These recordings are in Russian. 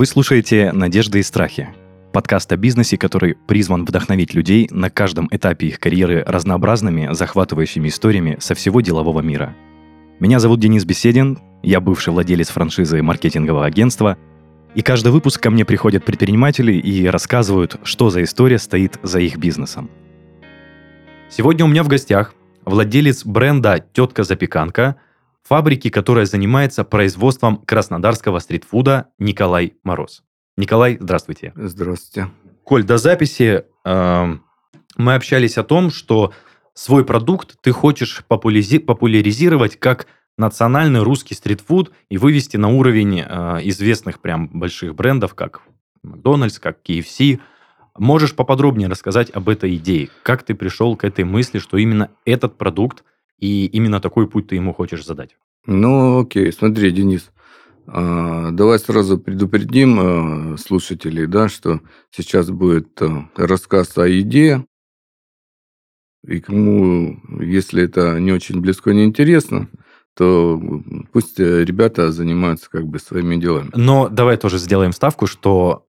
Вы слушаете «Надежды и страхи» – подкаст о бизнесе, который призван вдохновить людей на каждом этапе их карьеры разнообразными, захватывающими историями со всего делового мира. Меня зовут Денис Беседин, я бывший владелец франшизы маркетингового агентства, и каждый выпуск ко мне приходят предприниматели и рассказывают, что за история стоит за их бизнесом. Сегодня у меня в гостях владелец бренда «Тетка Запеканка», фабрики, которая занимается производством краснодарского стритфуда Николай Мороз. Николай, здравствуйте. Здравствуйте. Коль, до записи э, мы общались о том, что свой продукт ты хочешь популяризи- популяризировать как национальный русский стритфуд и вывести на уровень э, известных прям больших брендов, как Макдональдс, как KFC. Можешь поподробнее рассказать об этой идее? Как ты пришел к этой мысли, что именно этот продукт и именно такой путь ты ему хочешь задать? Ну, окей, смотри, Денис, а, давай сразу предупредим а, слушателей, да, что сейчас будет а, рассказ о еде, и кому, если это не очень близко, не интересно, то пусть э, ребята занимаются как бы своими делами. Но давай тоже сделаем ставку, что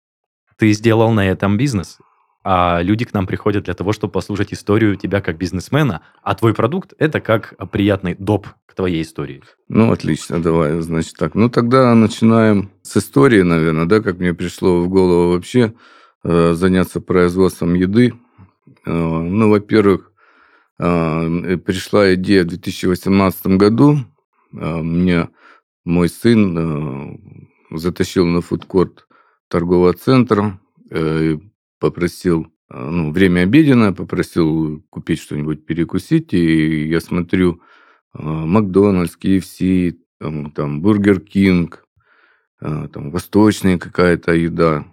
ты сделал на этом бизнес, а люди к нам приходят для того, чтобы послушать историю тебя как бизнесмена, а твой продукт – это как приятный доп к твоей истории. Ну, отлично, давай, значит так. Ну, тогда начинаем с истории, наверное, да, как мне пришло в голову вообще э, заняться производством еды. Э, ну, во-первых, э, пришла идея в 2018 году. Э, мне мой сын э, затащил на фудкорт торгового центра, э, попросил, э, ну, время обеденное, попросил купить что-нибудь перекусить, и я смотрю, э, Макдональдс, KFC, там, там Burger King, э, там восточная какая-то еда,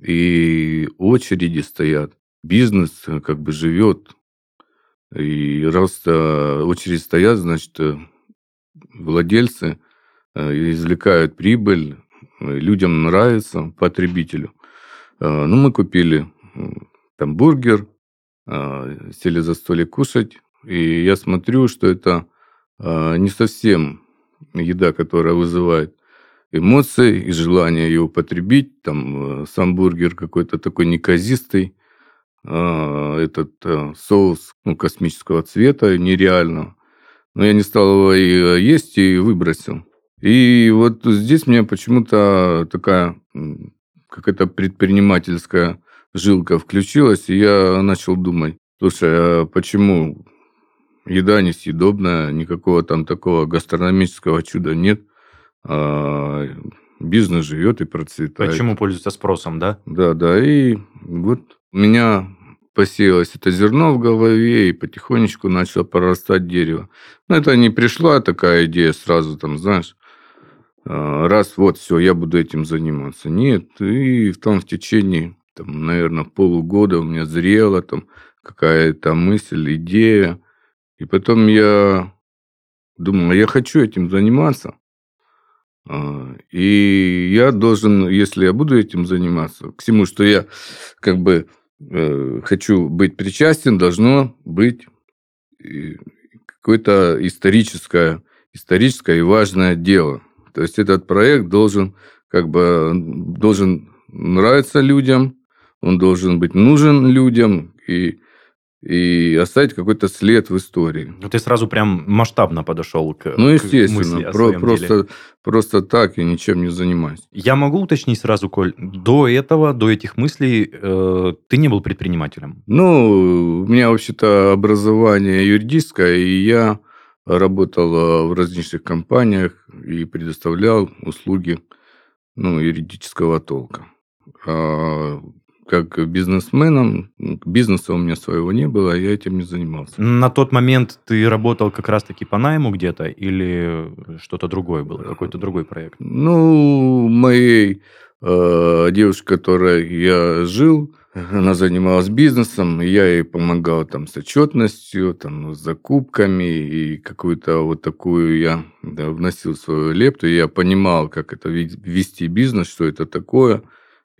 и очереди стоят, бизнес как бы живет, и раз очереди стоят, значит, владельцы извлекают прибыль, людям нравится, потребителю. Ну, мы купили там бургер, сели за столик кушать, и я смотрю, что это не совсем еда, которая вызывает эмоции и желание ее употребить. Там сам бургер какой-то такой неказистый, этот соус ну, космического цвета, нереального. Но я не стал его и есть и выбросил. И вот здесь мне почему-то такая какая-то предпринимательская жилка включилась, и я начал думать, слушай, а почему еда несъедобная, никакого там такого гастрономического чуда нет, а бизнес живет и процветает. Почему пользуется спросом, да? Да, да, и вот у меня посеялось это зерно в голове, и потихонечку начало прорастать дерево. Но это не пришла такая идея сразу, там, знаешь, раз вот все, я буду этим заниматься. Нет, и там в течение, там, наверное, полугода у меня зрела там какая-то мысль, идея. И потом я думал, я хочу этим заниматься. А, и я должен, если я буду этим заниматься, к всему, что я как бы э, хочу быть причастен, должно быть какое-то историческое, историческое и важное дело. То есть этот проект должен как бы должен нравиться людям, он должен быть нужен людям и и оставить какой-то след в истории. Ну, ты сразу прям масштабно подошел к Ну, естественно, к про, просто, деле. просто так я ничем не занимаюсь. Я могу уточнить сразу, Коль, до этого, до этих мыслей э, ты не был предпринимателем? Ну, у меня вообще-то образование юридическое, и я работал в различных компаниях и предоставлял услуги ну, юридического толка. А как бизнесменом, бизнеса у меня своего не было, я этим не занимался. На тот момент ты работал как раз-таки по найму где-то или что-то другое было, какой-то другой проект? Ну, моей э, девушке, которой я жил, она занималась бизнесом, и я ей помогал там с отчетностью, там, с закупками, и какую-то вот такую я да, вносил свою лепту, и я понимал, как это вести бизнес, что это такое.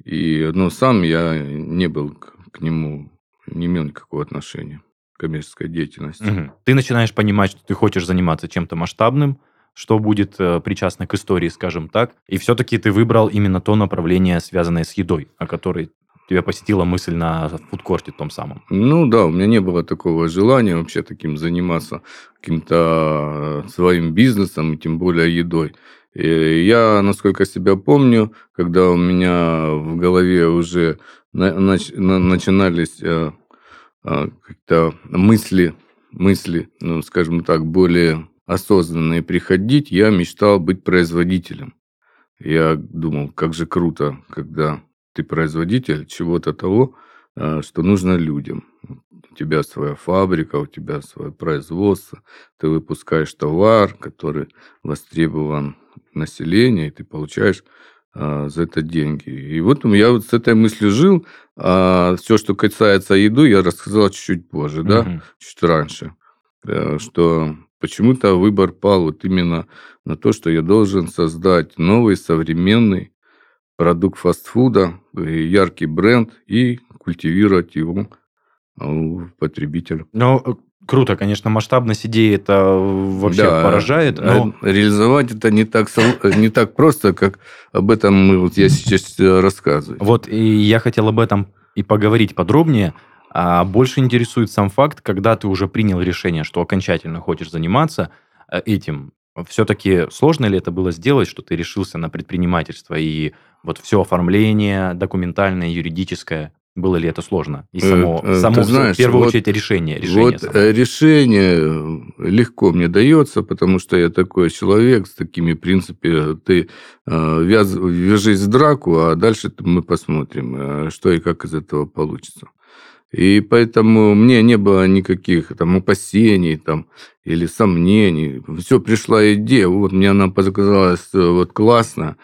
И, ну, сам я не был к нему, не имел никакого отношения к коммерческой деятельности. Угу. Ты начинаешь понимать, что ты хочешь заниматься чем-то масштабным, что будет э, причастно к истории, скажем так. И все-таки ты выбрал именно то направление, связанное с едой, о которой тебя посетила мысль на фудкорте том самом? Ну да, у меня не было такого желания вообще таким заниматься каким-то э, своим бизнесом, и тем более едой. И я, насколько себя помню, когда у меня в голове уже нач- начинались э, э, как-то мысли, мысли, ну, скажем так, более осознанные приходить, я мечтал быть производителем. Я думал, как же круто, когда ты производитель чего-то того, э, что нужно людям. У тебя своя фабрика, у тебя свое производство, ты выпускаешь товар, который востребован населением, и ты получаешь а, за это деньги. И вот я вот с этой мыслью жил, а все, что касается еду, я рассказал чуть-чуть позже, да, угу. чуть раньше, э, что почему-то выбор пал вот именно на то, что я должен создать новый современный продукт фастфуда, э, яркий бренд и культивировать его у потребителя. Ну, э, круто, конечно, масштабность идеи это вообще да, поражает. Но... Реализовать это не так, не так просто, как об этом мы, вот я сейчас рассказываю. Вот, и я хотел об этом и поговорить подробнее. А больше интересует сам факт, когда ты уже принял решение, что окончательно хочешь заниматься э, этим. Все-таки сложно ли это было сделать, что ты решился на предпринимательство и вот все оформление документальное, юридическое, было ли это сложно? И само, э, само знаешь, в первую вот, очередь решение. решение вот само. Э, решение легко мне дается, потому что я такой человек с такими принципами. Ты э, вяз, вяжись в драку, а дальше мы посмотрим, что и как из этого получится. И поэтому мне не было никаких там опасений там, или сомнений. Все, пришла идея, вот мне она показалась вот классно.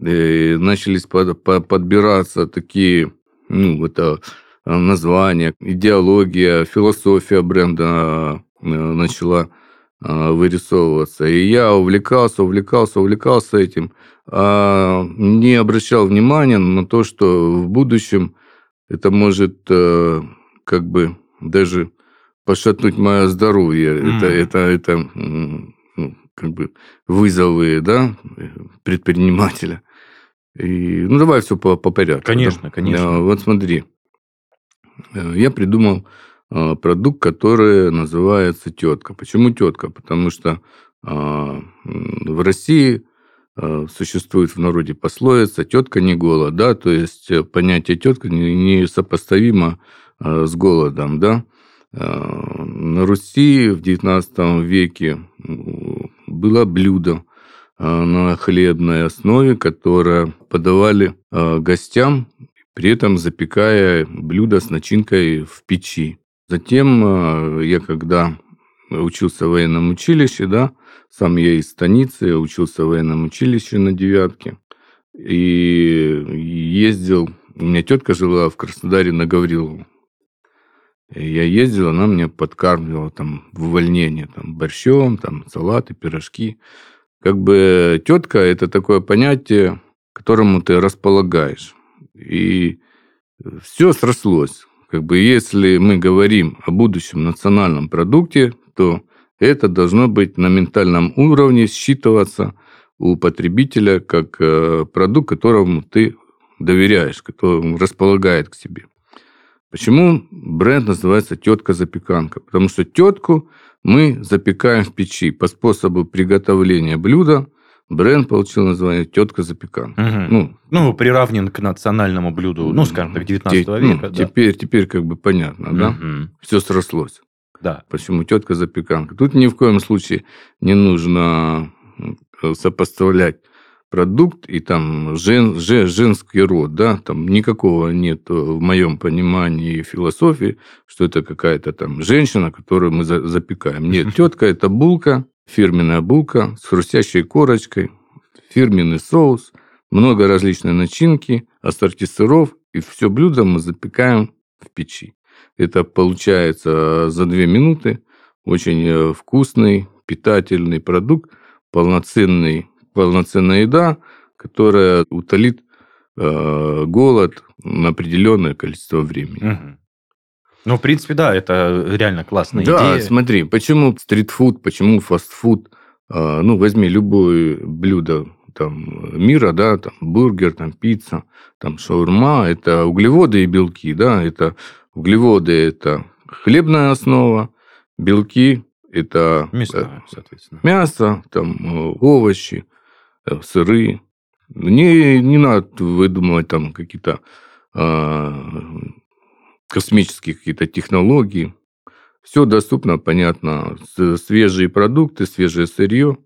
И начались под, под, подбираться такие, ну, это название, идеология, философия бренда э, начала э, вырисовываться. И я увлекался, увлекался, увлекался этим, а не обращал внимания на то, что в будущем это может э, как бы даже пошатнуть мое здоровье. Mm. Это, это, это ну, как бы вызовы да, предпринимателя. И, ну, давай все по, по порядку. Конечно, да? конечно. Вот смотри. Э, я придумал э, продукт, который называется тетка. Почему тетка? Потому что в России Э, существует в народе пословица «тетка не голод», да, то есть э, понятие тетка не сопоставимо э, с голодом, да. На Руси в XIX веке было блюдо на хлебной основе, которое подавали гостям, при этом запекая блюдо с начинкой в печи. Затем я, когда учился в военном училище, да, сам я из станицы, учился в военном училище на девятке. И ездил, у меня тетка жила в Краснодаре на Гаврилову. Я ездил, она меня подкармливала там в увольнение, там борщом, там салаты, пирожки. Как бы тетка – это такое понятие, которому ты располагаешь. И все срослось. Как бы если мы говорим о будущем национальном продукте, то это должно быть на ментальном уровне считываться у потребителя как э, продукт, которому ты доверяешь, который располагает к себе. Почему бренд называется «Тетка-запеканка»? Потому что тетку мы запекаем в печи. По способу приготовления блюда бренд получил название «Тетка-запеканка». Угу. Ну, ну, приравнен к национальному блюду, ну, скажем так, 19 те, века. Ну, да. теперь, теперь как бы понятно, угу. да? Все срослось. Да. Почему тетка запеканка? Тут ни в коем случае не нужно сопоставлять продукт и там жен, жен, женский род, да, там никакого нет в моем понимании философии, что это какая-то там женщина, которую мы за, запекаем. Нет, тетка это булка, фирменная булка с хрустящей корочкой, фирменный соус, много различной начинки, ассорти сыров, и все блюдо мы запекаем в печи. Это получается за две минуты. Очень э, вкусный, питательный продукт, полноценный, полноценная еда, которая утолит э, голод на определенное количество времени. Угу. Ну, в принципе, да, это реально классная да, идея. Да, смотри, почему стритфуд, почему фастфуд А, ну, возьми любое блюдо там, мира, да, там, бургер, там, пицца, там, шаурма, это углеводы и белки, да, это углеводы, это хлебная основа, белки, это Мясо, соответственно. мясо, там, э, овощи, э, сыры. Не, не надо выдумывать там какие-то а, космические какие-то технологии. Все доступно, понятно. Свежие продукты, свежее сырье,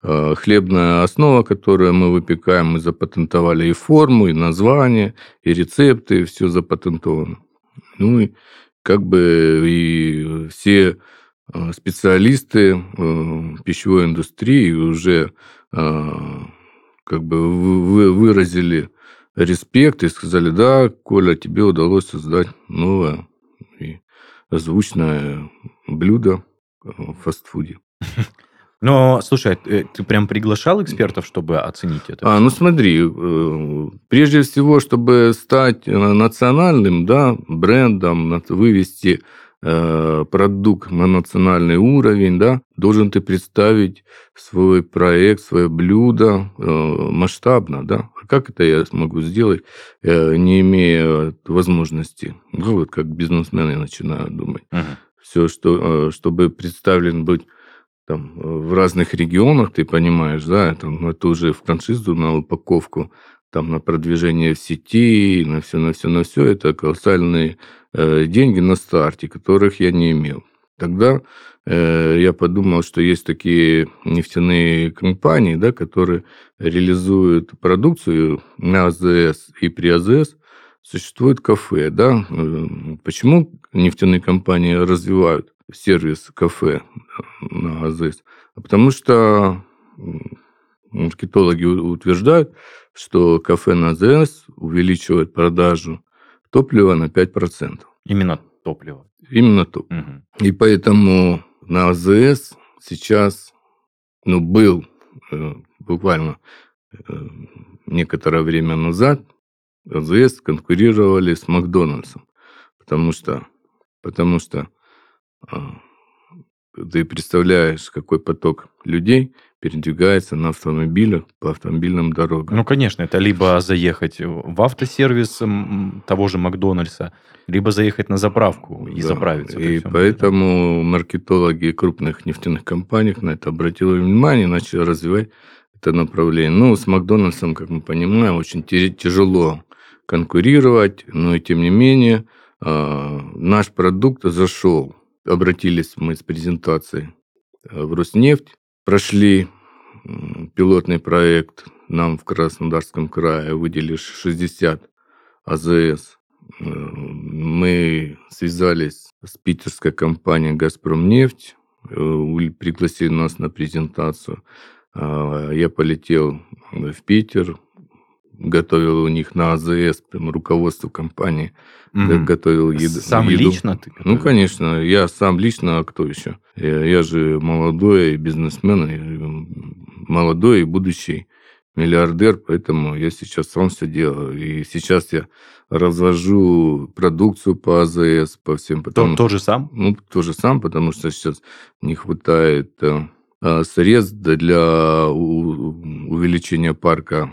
хлебная основа, которую мы выпекаем, мы запатентовали и форму, и название, и рецепты, все запатентовано. Ну и как бы и все а, специалисты э, пищевой индустрии уже как бы выразили респект и сказали, да, Коля, тебе удалось создать новое и звучное блюдо в фастфуде. Но, слушай, э, ты прям приглашал экспертов, чтобы оценить это? А, ну смотри, э, прежде всего, чтобы стать э, национальным да, брендом, вывести продукт на национальный уровень, да, должен ты представить свой проект, свое блюдо масштабно, да. А как это я смогу сделать, не имея возможности? Ну, вот как бизнесмен я начинаю думать. Угу. Все, что, чтобы представлен быть там, в разных регионах, ты понимаешь, да, ну, это уже в франшизу на упаковку, там, на продвижение в сети, на все, на все, на все, это колоссальные Э, деньги на старте, которых я не имел. Тогда э, я подумал, что есть такие нефтяные компании, да, которые реализуют продукцию на АЗС и при АЗС существует кафе. Да? Э, почему нефтяные компании развивают сервис кафе на АЗС? Потому что маркетологи утверждают, что кафе на АЗС увеличивает продажу топлива на 5%. Именно топливо? Именно топливо. Угу. И поэтому на АЗС сейчас, ну, был э, буквально э, некоторое время назад, АЗС конкурировали с Макдональдсом, потому что, потому что э, ты представляешь, какой поток людей передвигается на автомобилях по автомобильным дорогам. Ну, конечно, это либо заехать в автосервис того же Макдональдса, либо заехать на заправку и да. заправиться. И поэтому маркетологи крупных нефтяных компаний на это обратили внимание, начали развивать это направление. Ну, с Макдональдсом, как мы понимаем, очень тяжело конкурировать, но и тем не менее а, наш продукт зашел обратились мы с презентацией э, в Роснефть, прошли пилотный проект, нам в Краснодарском крае выделили 60 АЗС. Э, мы связались с питерской компанией «Газпромнефть», э, пригласили нас на презентацию. Я полетел в Питер, готовил у них на АЗС, прям руководство компании mm-hmm. готовил еду. Сам еду. лично ты? Готовил? Ну, конечно, я сам лично, а кто еще? Я, я же молодой бизнесмен, молодой и будущий миллиардер, поэтому я сейчас сам все делаю. И сейчас я развожу продукцию по АЗС, по всем. Потому, То, тоже сам? Ну, тоже сам, потому что сейчас не хватает э, средств для увеличения парка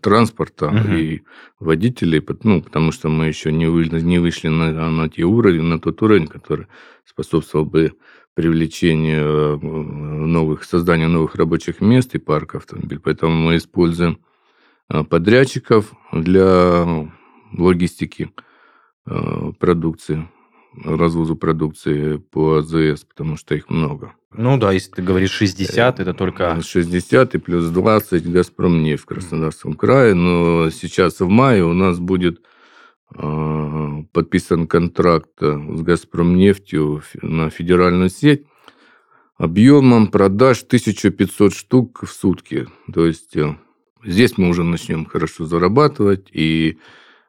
транспорта угу. и водителей, ну, потому что мы еще не, вы, не вышли на, на те уровни, на тот уровень, который способствовал бы привлечению э, новых, созданию новых рабочих мест и парка автомобилей. Поэтому мы используем э, подрядчиков для логистики продукции развозу продукции по АЗС, потому что их много. Ну да, если ты говоришь 60, это только... 60 и плюс 20 «Газпромнефть» в Краснодарском крае. Но сейчас в мае у нас будет а, подписан контракт с «Газпромнефтью» на федеральную сеть объемом продаж 1500 штук в сутки. То есть э, здесь мы уже начнем хорошо зарабатывать, и Э,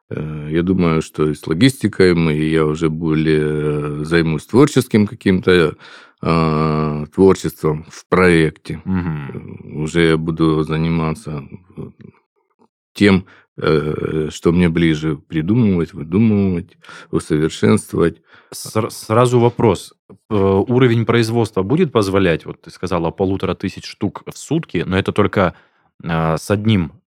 я думаю, что и с логистикой мы, я уже более займусь творческим каким-то э, творчеством в проекте. Угу. Уже я буду заниматься тем, э, что мне ближе придумывать, выдумывать, усовершенствовать. Сразу вопрос. Э, уровень производства будет позволять, вот ты сказала, полутора тысяч штук в сутки, но это только с одним э,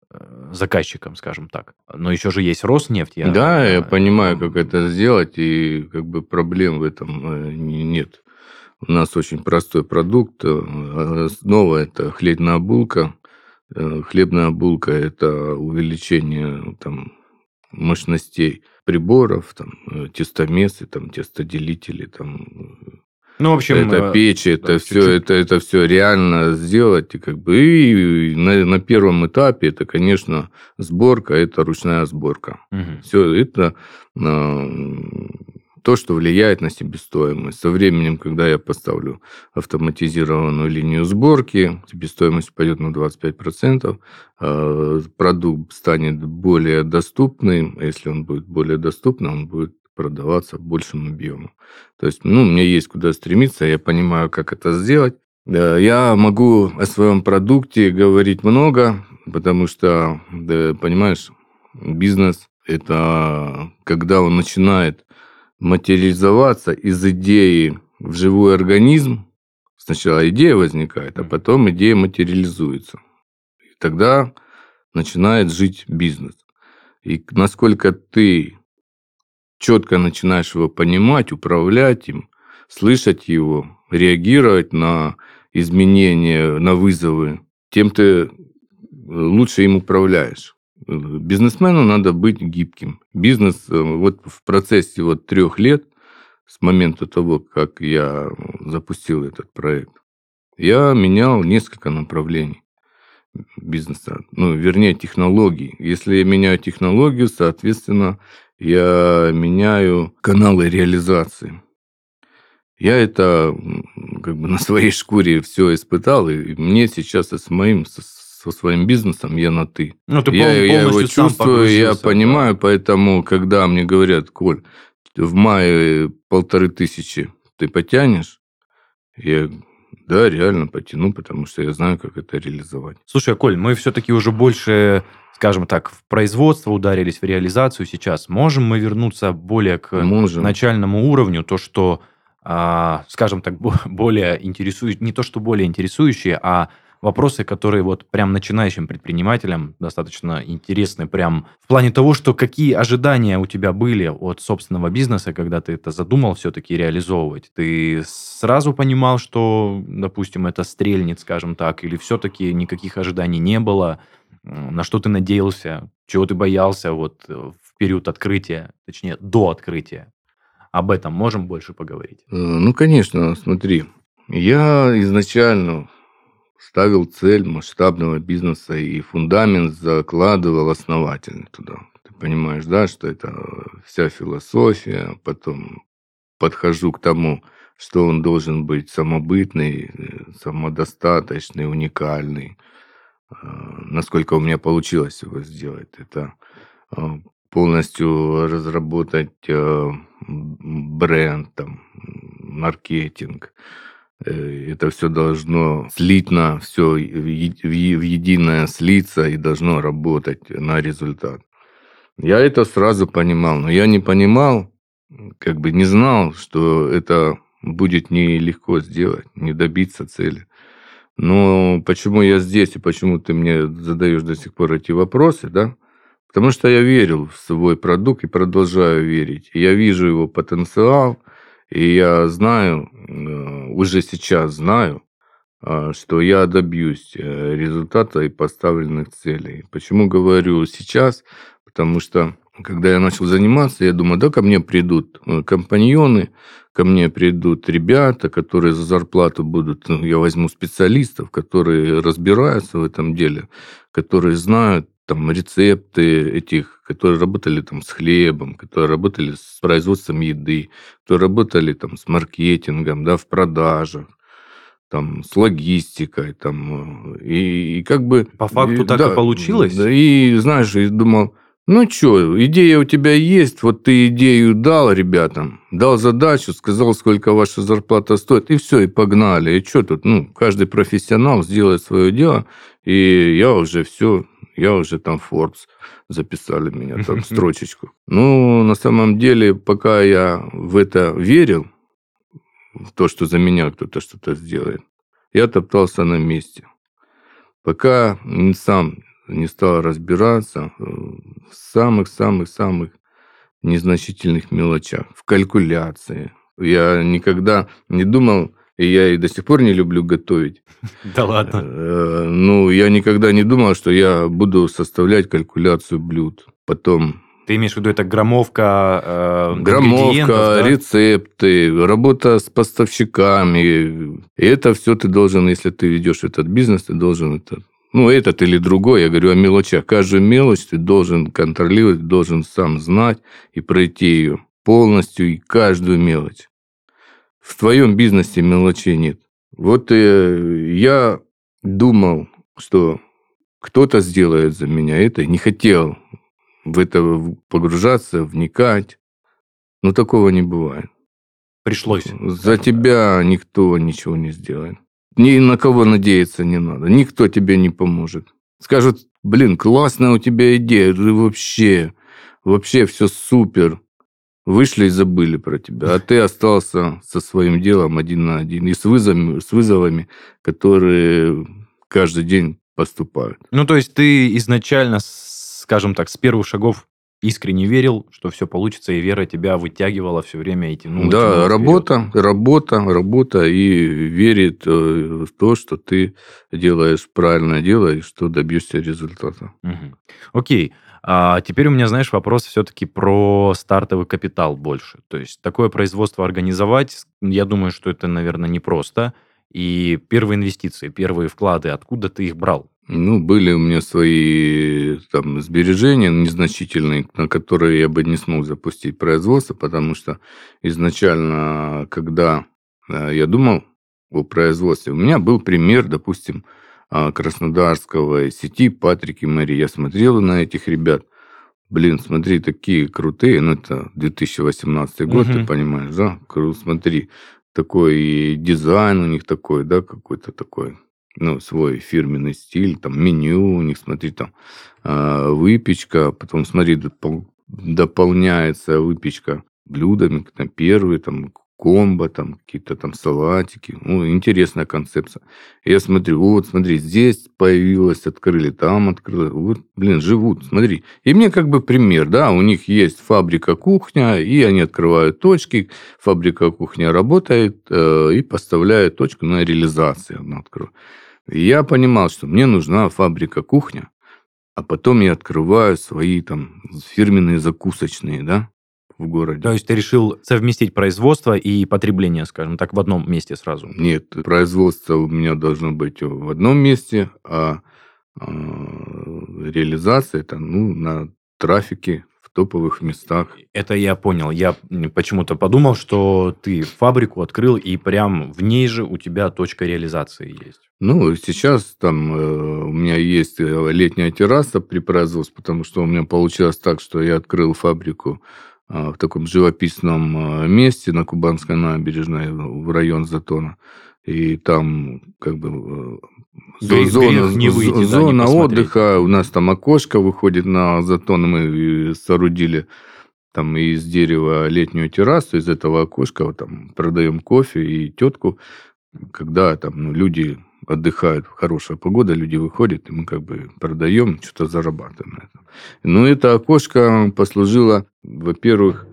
заказчиком, скажем так. Но еще же есть Роснефть. Я, да, я понимаю, как это сделать, и как бы проблем в этом нет. У нас очень простой продукт. Основа – это хлебная булка. Э, хлебная булка – это увеличение там, мощностей приборов, там, э, тестомесы, там, тестоделители, там, ну, в общем, это э, печь, это все, это, это все реально сделать. И как бы и на, на первом этапе это, конечно, сборка, это ручная сборка. Угу. Все это то, что влияет на себестоимость. Со временем, когда я поставлю автоматизированную линию сборки, себестоимость пойдет на 25%, а продукт станет более доступным, а если он будет более доступным, он будет продаваться в большем объеме. То есть, ну, мне есть куда стремиться, я понимаю, как это сделать. Я могу о своем продукте говорить много, потому что, да, понимаешь, бизнес – это когда он начинает материализоваться из идеи в живой организм, сначала идея возникает, а потом идея материализуется. И тогда начинает жить бизнес. И насколько ты четко начинаешь его понимать, управлять им, слышать его, реагировать на изменения, на вызовы, тем ты лучше им управляешь. Бизнесмену надо быть гибким. Бизнес э, вот в процессе вот трех лет с момента того, как я запустил этот проект, я менял несколько направлений бизнеса, ну, вернее, технологий. Если я меняю технологию, соответственно, я меняю каналы реализации. Я это как бы на своей шкуре все испытал, и мне сейчас с моим со своим бизнесом я на ты. Ну, ты я, я его чувствую, я понимаю, да. поэтому, когда мне говорят, Коль, в мае полторы тысячи ты потянешь, я да, реально потяну, потому что я знаю, как это реализовать. Слушай, Коль, мы все-таки уже больше, скажем так, в производство ударились, в реализацию сейчас. Можем мы вернуться более к Можем. начальному уровню, то, что, а, скажем так, более интересующие, не то, что более интересующие, а вопросы, которые вот прям начинающим предпринимателям достаточно интересны, прям в плане того, что какие ожидания у тебя были от собственного бизнеса, когда ты это задумал все-таки реализовывать. Ты сразу понимал, что, допустим, это стрельнет, скажем так, или все-таки никаких ожиданий не было? На что ты надеялся? Чего ты боялся вот э, в период открытия, точнее, до открытия? Об этом можем больше поговорить? Э, ну, конечно, смотри. Я изначально ставил цель масштабного бизнеса и фундамент закладывал основательно туда. Ты понимаешь, да, что это вся философия, потом подхожу к тому, что он должен быть самобытный, самодостаточный, уникальный. А, насколько у меня получилось его сделать, это а, полностью разработать а, бренд, там, маркетинг, это все должно слитно, все в единое слиться и должно работать на результат. Я это сразу понимал, но я не понимал, как бы не знал, что это будет нелегко сделать, не добиться цели. Но почему я здесь и почему ты мне задаешь до сих пор эти вопросы, да? Потому что я верил в свой продукт и продолжаю верить. Я вижу его потенциал, и я знаю, э, уже сейчас знаю, а, что я добьюсь э, результата и поставленных целей. Почему говорю сейчас? Потому что когда я начал заниматься, я думаю, да, ко мне придут э, компаньоны, ко мне придут ребята, которые за зарплату будут, ну, я возьму специалистов, которые разбираются в этом деле, которые знают там рецепты этих, которые работали там с хлебом, которые работали с производством еды, которые работали там с маркетингом, да, в продажах, там, с логистикой, там, э, и, и как бы... По факту и, так да, и получилось? Да, и, знаешь, я думал, ну что, идея у тебя есть, вот ты идею дал ребятам, дал задачу, сказал, сколько ваша зарплата стоит, и все, и погнали. И что тут, ну, каждый профессионал сделает свое дело, и я уже все, Я уже там Forbes записали меня, там строчечку. Ну, на самом деле, пока я в это верил, в то, что за меня кто-то что-то сделает, я топтался на месте. Пока сам не стал разбираться в самых-самых-самых незначительных мелочах, в калькуляции. Я никогда не думал, и я и до сих пор не люблю готовить. Да ладно. Э, ну, я никогда не думал, что я буду составлять калькуляцию блюд. Потом ты имеешь в виду, это громовка э, Громовка, да? рецепты, работа с поставщиками. И это все ты должен, если ты ведешь этот бизнес, ты должен это ну, этот или другой, я говорю о мелочах. Каждую мелочь ты должен контролировать, должен сам знать и пройти ее полностью и каждую мелочь. В твоем бизнесе мелочей нет. Вот э, я думал, что кто-то сделает за меня это, не хотел в это погружаться, вникать. Но такого не бывает. Пришлось. За тебя никто ничего не сделает. Ни на кого надеяться не надо. Никто тебе не поможет. Скажут, блин, классная у тебя идея, ты вообще, вообще все супер. Вышли и забыли про тебя, а ты остался со своим делом один на один и с вызовами, с вызовами которые каждый день поступают. Ну, то есть ты изначально, скажем так, с первых шагов искренне верил, что все получится, и вера тебя вытягивала все время и тянула. Да, тянула работа, вперед. работа, работа, и верит э, в то, что ты делаешь правильное дело и что добьешься результата. Угу. Окей. А теперь у меня, знаешь, вопрос все-таки про стартовый капитал больше. То есть такое производство организовать, я думаю, что это, наверное, непросто. И первые инвестиции, первые вклады, откуда ты их брал? Ну, были у меня свои там сбережения незначительные, на которые я бы не смог запустить производство, потому что изначально, когда э, я думал о производстве, у меня был пример, допустим, а, краснодарского сети Патрик и Мари. Я смотрел на этих ребят. Блин, смотри, такие крутые. Ну, это 2018 год, угу. ты понимаешь, да? Смотри, такой дизайн у них такой, да, какой-то такой ну, свой фирменный стиль, там меню у них, смотри, там э, выпечка, потом, смотри, допол- дополняется выпечка блюдами, там первые, там комбо, там какие-то там салатики. Ну, интересная концепция. Я смотрю, вот, смотри, здесь появилось, открыли, там открыли. Вот, блин, живут, смотри. И мне как бы пример, да, у них есть фабрика кухня, и они открывают точки, фабрика кухня работает э, и поставляет точку на реализацию. Она открывает. Я понимал, что мне нужна фабрика кухня, а потом я открываю свои там фирменные закусочные, да, в городе. То есть ты решил совместить производство и потребление, скажем так, в одном месте сразу? Нет, производство у меня должно быть в одном месте, а, а реализация это ну, на трафике топовых местах. Это я понял. Я почему-то подумал, что ты фабрику открыл, и прям в ней же у тебя точка реализации есть. Ну, сейчас там э, у меня есть э, летняя терраса при производстве, потому что у меня получилось так, что я открыл фабрику э, в таком живописном э, месте на Кубанской набережной в район Затона. И там как бы э, Грех, зона, не выйти, зона да, отдыха, у нас там окошко выходит на затон, мы соорудили там из дерева летнюю террасу, из этого окошка вот, там продаем кофе и тетку, когда там ну, люди отдыхают, хорошая погода, люди выходят, и мы как бы продаем, что-то зарабатываем на этом. Но ну, это окошко послужило, во-первых,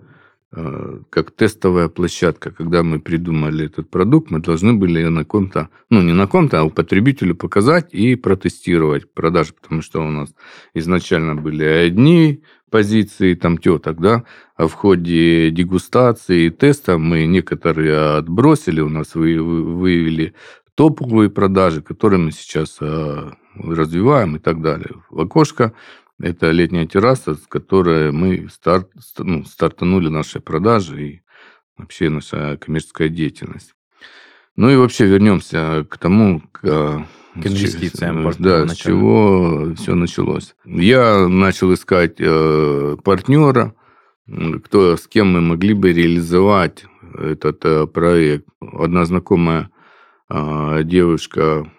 Э, как тестовая площадка. Когда мы придумали этот продукт, мы должны были на ком-то, ну не на ком-то, а у потребителю показать и протестировать продажи, потому что у нас изначально были одни позиции, там теток, да, а в ходе дегустации и теста мы некоторые отбросили, у нас вы, выявили топовые продажи, которые мы сейчас э, развиваем и так далее. В окошко это летняя терраса, с которой мы старт, ну, стартанули наши продажи и вообще наша коммерческая деятельность. Ну и вообще вернемся к тому, к, к инвестициям. С, да, с чего все началось. Я начал искать э, партнера, кто, с кем мы могли бы реализовать этот э, проект. Одна знакомая э, девушка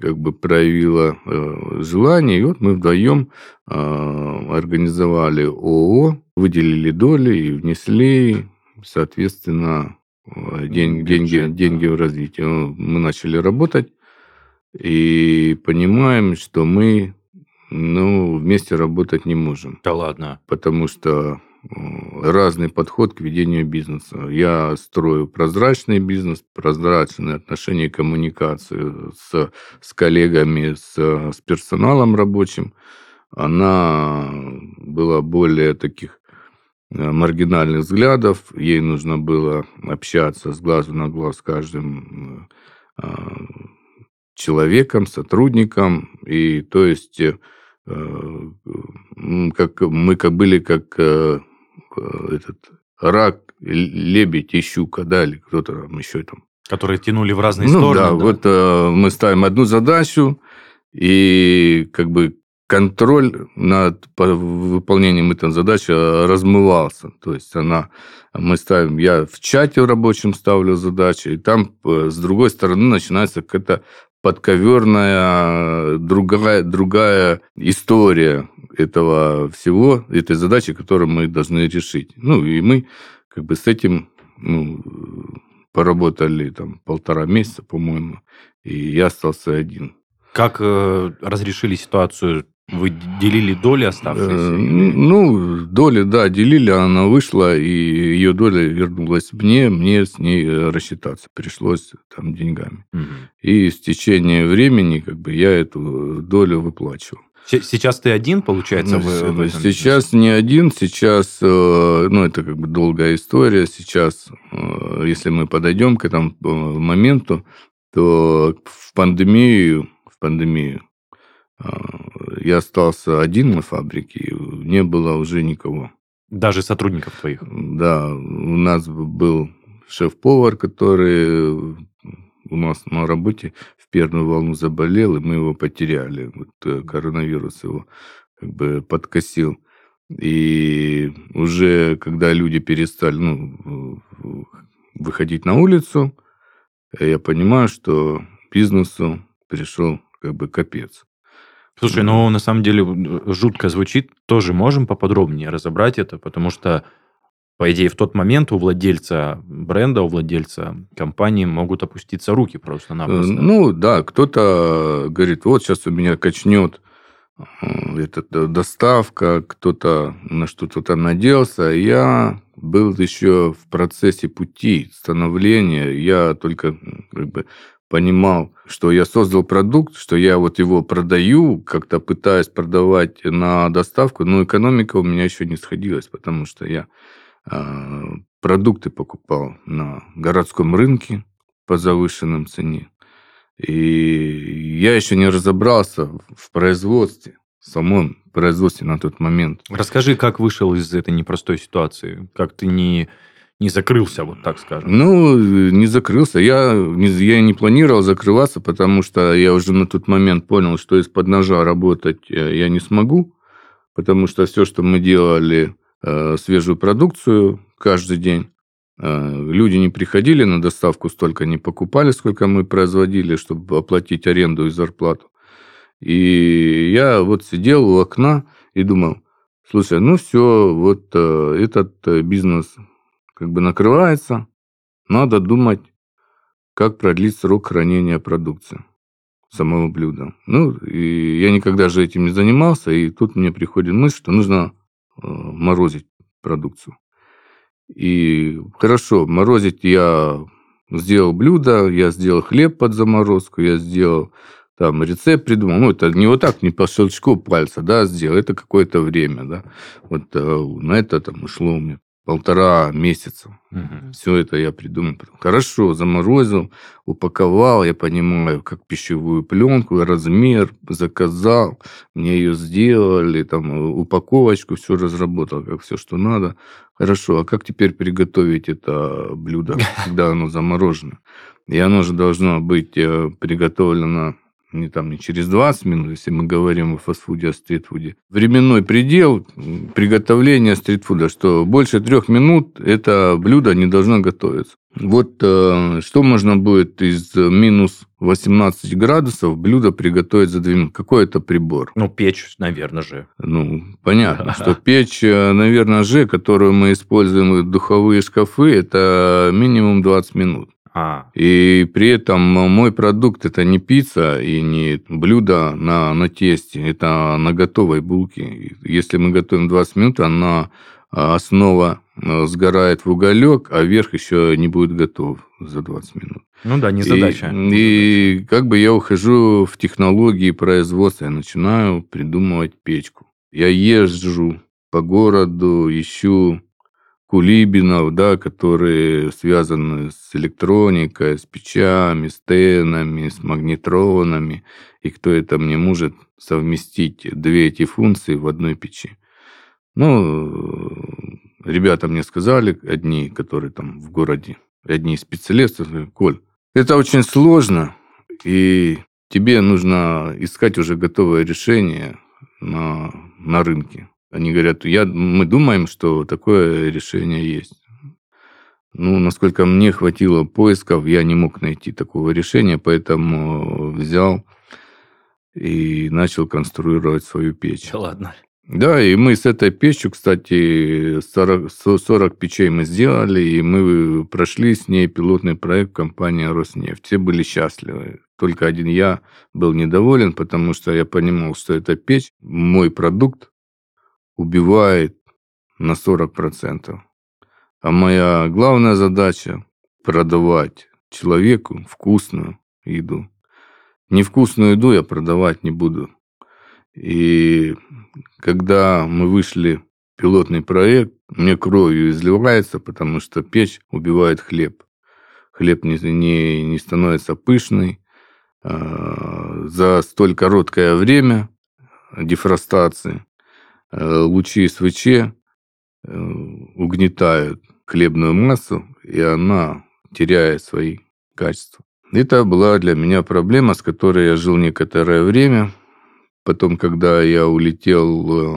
как бы проявила э, желание, и вот мы вдвоем э, организовали ООО, выделили доли и внесли, соответственно, э, день, деньги, деньги в развитие. Мы начали работать и понимаем, что мы ну, вместе работать не можем. Да ладно. Потому что разный подход к ведению бизнеса. Я строю прозрачный бизнес, прозрачные отношения и коммуникацию с, с коллегами, с, с персоналом рабочим. Она была более таких э, маргинальных взглядов. Ей нужно было общаться с глазу на глаз с каждым э, человеком, сотрудником. И то есть э, как мы как были как этот рак, лебедь и щука, да, или кто-то там еще там. Которые тянули в разные ну, стороны. Да, да, вот э, мы ставим одну задачу, и как бы контроль над выполнением этой задачи размывался. То есть она, мы ставим, я в чате рабочем ставлю задачи, и там э, с другой стороны начинается какая-то подковерная другая, другая история этого всего, этой задачи, которую мы должны решить. Ну, и мы как бы с этим ну, поработали там полтора месяца, по-моему, и я остался один. Как э, разрешили ситуацию вы делили доли оставшиеся? Э, ну, доли, да, делили, она вышла, и ее доля вернулась мне, мне с ней э, рассчитаться пришлось там деньгами. Угу. И с течением времени как бы я эту долю выплачивал. Сейчас ты один, получается, в, в этом Сейчас бизнесе? не один, сейчас, э, ну, это как бы долгая история. Сейчас, если мы подойдем к этому моменту, то в пандемию, в пандемию я остался один на фабрике, не было уже никого. Даже сотрудников твоих? Да, у нас был шеф-повар, который у нас на работе в первую волну заболел, и мы его потеряли. Вот э, коронавирус его как бы подкосил. И уже когда люди перестали ну, выходить на улицу, я понимаю, что бизнесу пришел как бы капец. Слушай, ну на самом деле жутко звучит. Тоже можем поподробнее разобрать это, потому что, по идее, в тот момент у владельца бренда, у владельца компании могут опуститься руки просто-напросто. Э, ну да, кто-то говорит, вот сейчас у меня качнет э, эта э, доставка, кто-то на что-то там надеялся. Я был еще в процессе пути становления. Я только как бы понимал, что я создал продукт, что я вот его продаю, как-то пытаюсь продавать на доставку, но экономика у меня еще не сходилась, потому что я э, продукты покупал на городском рынке по завышенным цене. И я еще не разобрался в производстве, в самом производстве на тот момент. Расскажи, как вышел из этой непростой ситуации? Как ты не не закрылся, вот так скажем? Ну, не закрылся. Я не, я не планировал закрываться, потому что я уже на тот момент понял, что из-под ножа работать э, я не смогу, потому что все, что мы делали, э, свежую продукцию каждый день, э, люди не приходили на доставку, столько не покупали, сколько мы производили, чтобы оплатить аренду и зарплату. И я вот сидел у окна и думал, слушай, ну все, вот этот бизнес как бы накрывается, надо думать, как продлить срок хранения продукции самого блюда. Ну, и я никогда же этим не занимался, и тут мне приходит мысль, что нужно э, морозить продукцию. И хорошо, морозить я сделал блюдо, я сделал хлеб под заморозку, я сделал там рецепт придумал. Ну, это не вот так, не по щелчку пальца, да, сделал. Это какое-то время, да. Вот э, на это там ушло у меня полтора месяца. Угу. Все это я придумал. Хорошо, заморозил, упаковал, я понимаю, как пищевую пленку, размер, заказал, мне ее сделали, там упаковочку, все разработал, как все, что надо. Хорошо, а как теперь приготовить это блюдо, когда оно заморожено? И оно же должно быть э, приготовлено не там не через 20 минут, если мы говорим о фастфуде, о стритфуде. Временной предел приготовления стритфуда, что больше трех минут это блюдо не должно готовиться. Вот э, что можно будет из минус 18 градусов блюдо приготовить за 2 минуты? Какой это прибор? Ну, печь, наверное же. Ну, понятно, что печь, э, наверное же, которую мы используем в духовые шкафы, это минимум 20 минут. А, И при этом мой продукт это не пицца и не блюдо на, на тесте, это на готовой булке. И Если мы готовим 20 минут, она а, основа э, сгорает в уголек, а верх еще не будет готов за 20 минут. ну да, не И- задача. И, как бы я ухожу в технологии производства, я начинаю придумывать печку. Я езжу по городу, ищу кулибинов, да, которые связаны с электроникой, с печами, с тенами, с магнитронами, и кто это мне может совместить две эти функции в одной печи. Ну, ребята мне сказали, одни, которые там в городе, одни из специалистов, Коль, это очень сложно, и тебе нужно искать уже готовое решение на, на рынке. Они говорят, я, мы думаем, что такое решение есть. Ну, насколько мне хватило поисков, я не мог найти такого решения, поэтому взял и начал конструировать свою печь. Да ладно. Да, и мы с этой печью, кстати, 40, 40 печей мы сделали, и мы прошли с ней пилотный проект компании «Роснефть». Все были счастливы. Только один я был недоволен, потому что я понимал, что эта печь, мой продукт, убивает на 40%. А моя главная задача – продавать человеку вкусную еду. Невкусную еду я продавать не буду. И когда мы вышли в пилотный проект, мне кровью изливается, потому что печь убивает хлеб. Хлеб не, не, не становится пышный. А, За столь короткое время дефростации лучи СВЧ э, угнетают хлебную массу, и она теряет свои качества. Это была для меня проблема, с которой я жил некоторое время. Потом, когда я улетел э,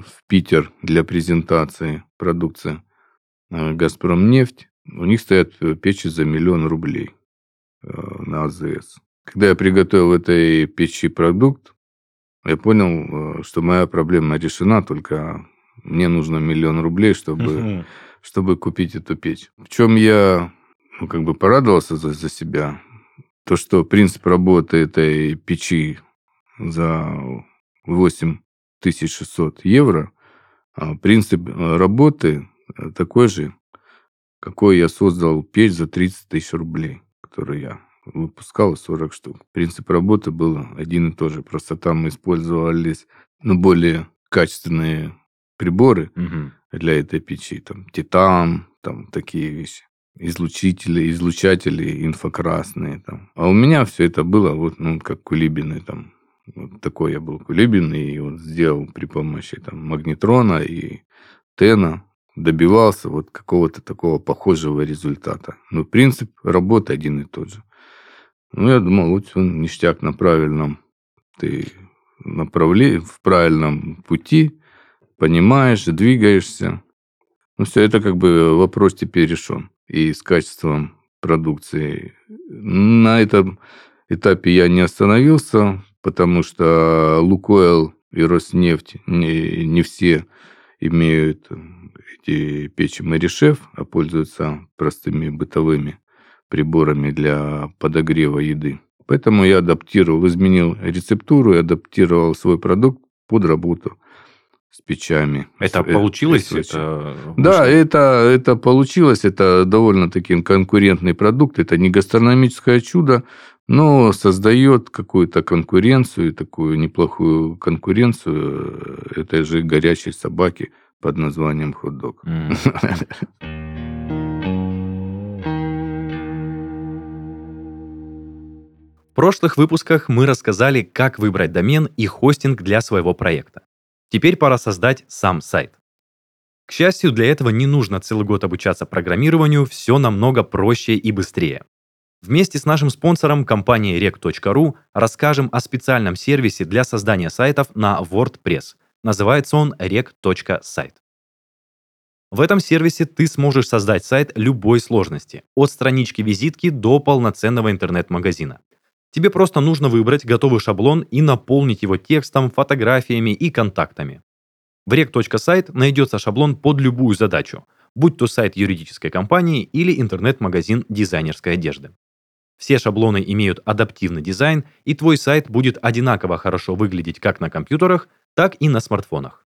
в Питер для презентации продукции э, «Газпромнефть», у них стоят печи за миллион рублей э, на АЗС. Когда я приготовил этой печи продукт, я понял, э, что моя проблема решена, только мне нужно миллион рублей, чтобы Мгм. чтобы купить эту печь. В чем я ну, как бы порадовался за, за себя, то, что принцип работы этой печи за 8600 евро, а принцип э, работы э, такой же, какой я создал печь за 30 тысяч рублей, которую я выпускал 40 штук. Принцип работы был один и тот же, просто там использовались ну, более качественные приборы, Мгм. для этой печи. Там титан, там такие вещи. Излучители, излучатели инфракрасные. Там. А у меня все это было вот, ну, как кулибины. Там. Вот такой я был кулибин, и вот сделал при помощи там, магнитрона и тена добивался вот какого-то такого похожего результата. Но принцип работы один и тот же. Ну, я думал, вот он ништяк на правильном ты направлении, в правильном пути, понимаешь, двигаешься. Ну, все это как бы вопрос теперь решен. И с качеством продукции. На этом этапе я не остановился, потому что Лукойл и Роснефть не, не все имеют эти печи Маришев, а пользуются простыми бытовыми приборами для подогрева еды. Поэтому я адаптировал, изменил рецептуру и адаптировал свой продукт под работу с печами. Это С- э, получилось? Это Да, это, это получилось. Это довольно-таки конкурентный продукт. Это не гастрономическое чудо, но создает какую-то конкуренцию, такую неплохую конкуренцию э, этой же горячей собаки под названием хот-дог. М. В прошлых выпусках мы рассказали, как выбрать домен и хостинг для своего проекта. Теперь пора создать сам сайт. К счастью, для этого не нужно целый год обучаться программированию, все намного проще и быстрее. Вместе с нашим спонсором компанией rec.ru расскажем о специальном сервисе для создания сайтов на WordPress. Называется он rec.site. В этом сервисе ты сможешь создать сайт любой сложности, от странички визитки до полноценного интернет-магазина. Тебе просто нужно выбрать готовый шаблон и наполнить его текстом, фотографиями и контактами. В rec.site найдется шаблон под любую задачу, будь то сайт юридической компании или интернет-магазин дизайнерской одежды. Все шаблоны имеют адаптивный дизайн, и твой сайт будет одинаково хорошо выглядеть как на компьютерах, так и на смартфонах.